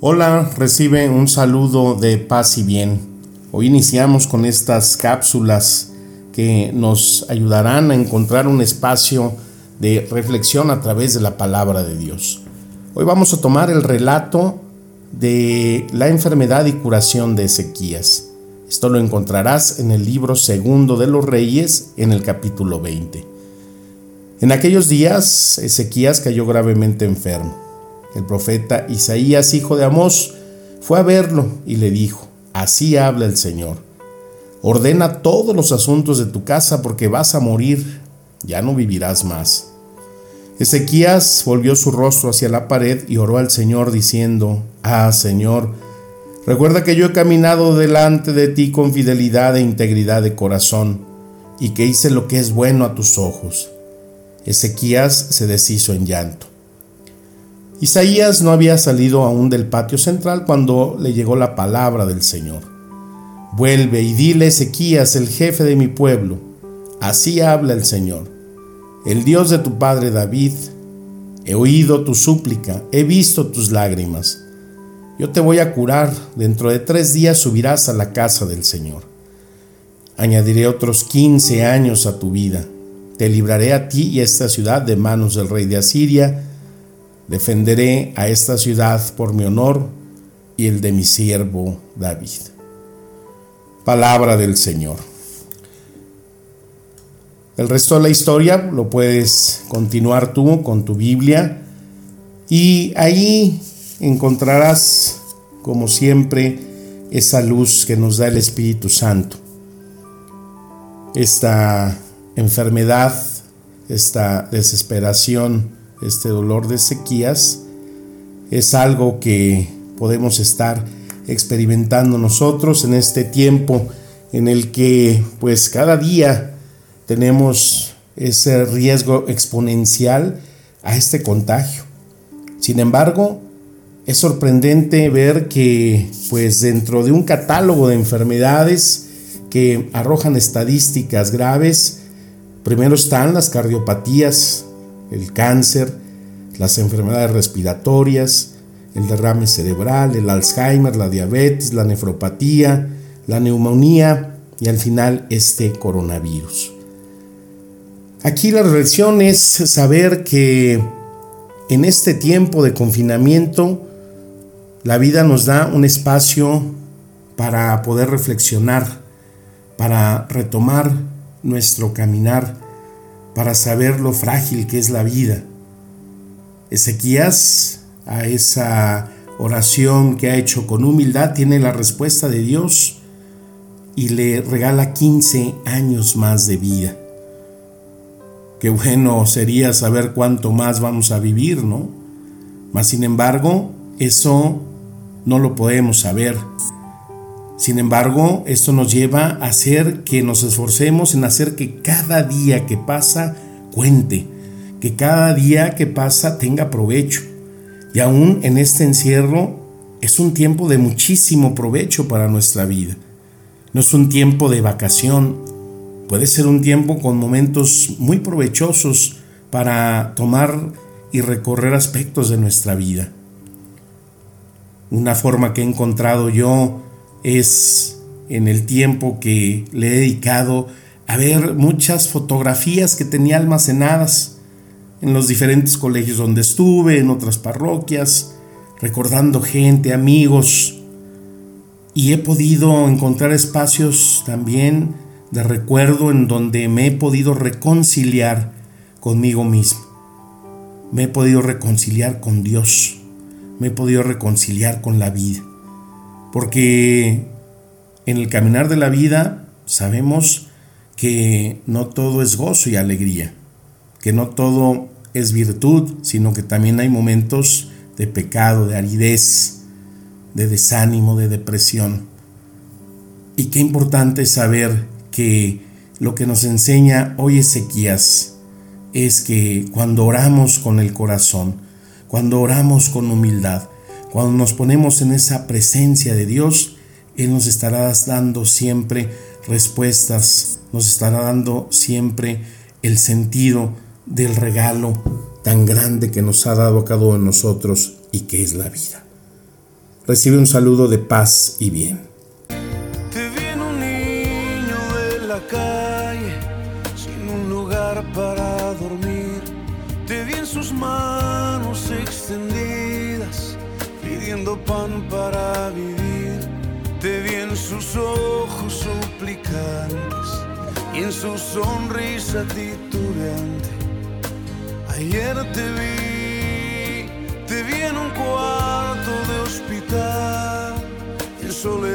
Hola, recibe un saludo de paz y bien. Hoy iniciamos con estas cápsulas que nos ayudarán a encontrar un espacio de reflexión a través de la palabra de Dios. Hoy vamos a tomar el relato de la enfermedad y curación de Ezequías. Esto lo encontrarás en el libro segundo de los Reyes, en el capítulo 20. En aquellos días, Ezequías cayó gravemente enfermo el profeta Isaías, hijo de Amós, fue a verlo y le dijo, así habla el Señor, ordena todos los asuntos de tu casa porque vas a morir, ya no vivirás más. Ezequías volvió su rostro hacia la pared y oró al Señor diciendo, Ah, Señor, recuerda que yo he caminado delante de ti con fidelidad e integridad de corazón, y que hice lo que es bueno a tus ojos. Ezequías se deshizo en llanto. Isaías no había salido aún del patio central cuando le llegó la palabra del Señor. Vuelve y dile Ezequías, el jefe de mi pueblo, así habla el Señor, el Dios de tu padre David, he oído tu súplica, he visto tus lágrimas. Yo te voy a curar, dentro de tres días subirás a la casa del Señor. Añadiré otros quince años a tu vida. Te libraré a ti y a esta ciudad de manos del rey de Asiria, Defenderé a esta ciudad por mi honor y el de mi siervo David. Palabra del Señor. El resto de la historia lo puedes continuar tú con tu Biblia y ahí encontrarás, como siempre, esa luz que nos da el Espíritu Santo. Esta enfermedad, esta desesperación, este dolor de sequías, es algo que podemos estar experimentando nosotros en este tiempo en el que pues cada día tenemos ese riesgo exponencial a este contagio. Sin embargo, es sorprendente ver que pues dentro de un catálogo de enfermedades que arrojan estadísticas graves, primero están las cardiopatías, el cáncer, las enfermedades respiratorias, el derrame cerebral, el Alzheimer, la diabetes, la nefropatía, la neumonía y al final este coronavirus. Aquí la reflexión es saber que en este tiempo de confinamiento la vida nos da un espacio para poder reflexionar, para retomar nuestro caminar para saber lo frágil que es la vida. Ezequías, a esa oración que ha hecho con humildad, tiene la respuesta de Dios y le regala 15 años más de vida. Qué bueno sería saber cuánto más vamos a vivir, ¿no? Mas sin embargo, eso no lo podemos saber. Sin embargo, esto nos lleva a hacer que nos esforcemos en hacer que cada día que pasa cuente, que cada día que pasa tenga provecho. Y aún en este encierro es un tiempo de muchísimo provecho para nuestra vida. No es un tiempo de vacación, puede ser un tiempo con momentos muy provechosos para tomar y recorrer aspectos de nuestra vida. Una forma que he encontrado yo es en el tiempo que le he dedicado a ver muchas fotografías que tenía almacenadas en los diferentes colegios donde estuve, en otras parroquias, recordando gente, amigos, y he podido encontrar espacios también de recuerdo en donde me he podido reconciliar conmigo mismo. Me he podido reconciliar con Dios. Me he podido reconciliar con la vida. Porque en el caminar de la vida sabemos que no todo es gozo y alegría, que no todo es virtud, sino que también hay momentos de pecado, de aridez, de desánimo, de depresión. Y qué importante saber que lo que nos enseña hoy Ezequías es que cuando oramos con el corazón, cuando oramos con humildad, cuando nos ponemos en esa presencia de Dios, Él nos estará dando siempre respuestas, nos estará dando siempre el sentido del regalo tan grande que nos ha dado a cada uno de nosotros y que es la vida. Recibe un saludo de paz y bien. Te viene un niño de la calle sin un lugar para dormir. Te vi en sus manos extendidas pan para vivir. Te vi en sus ojos suplicantes y en su sonrisa titubeante. Ayer te vi, te vi en un cuarto de hospital en soledad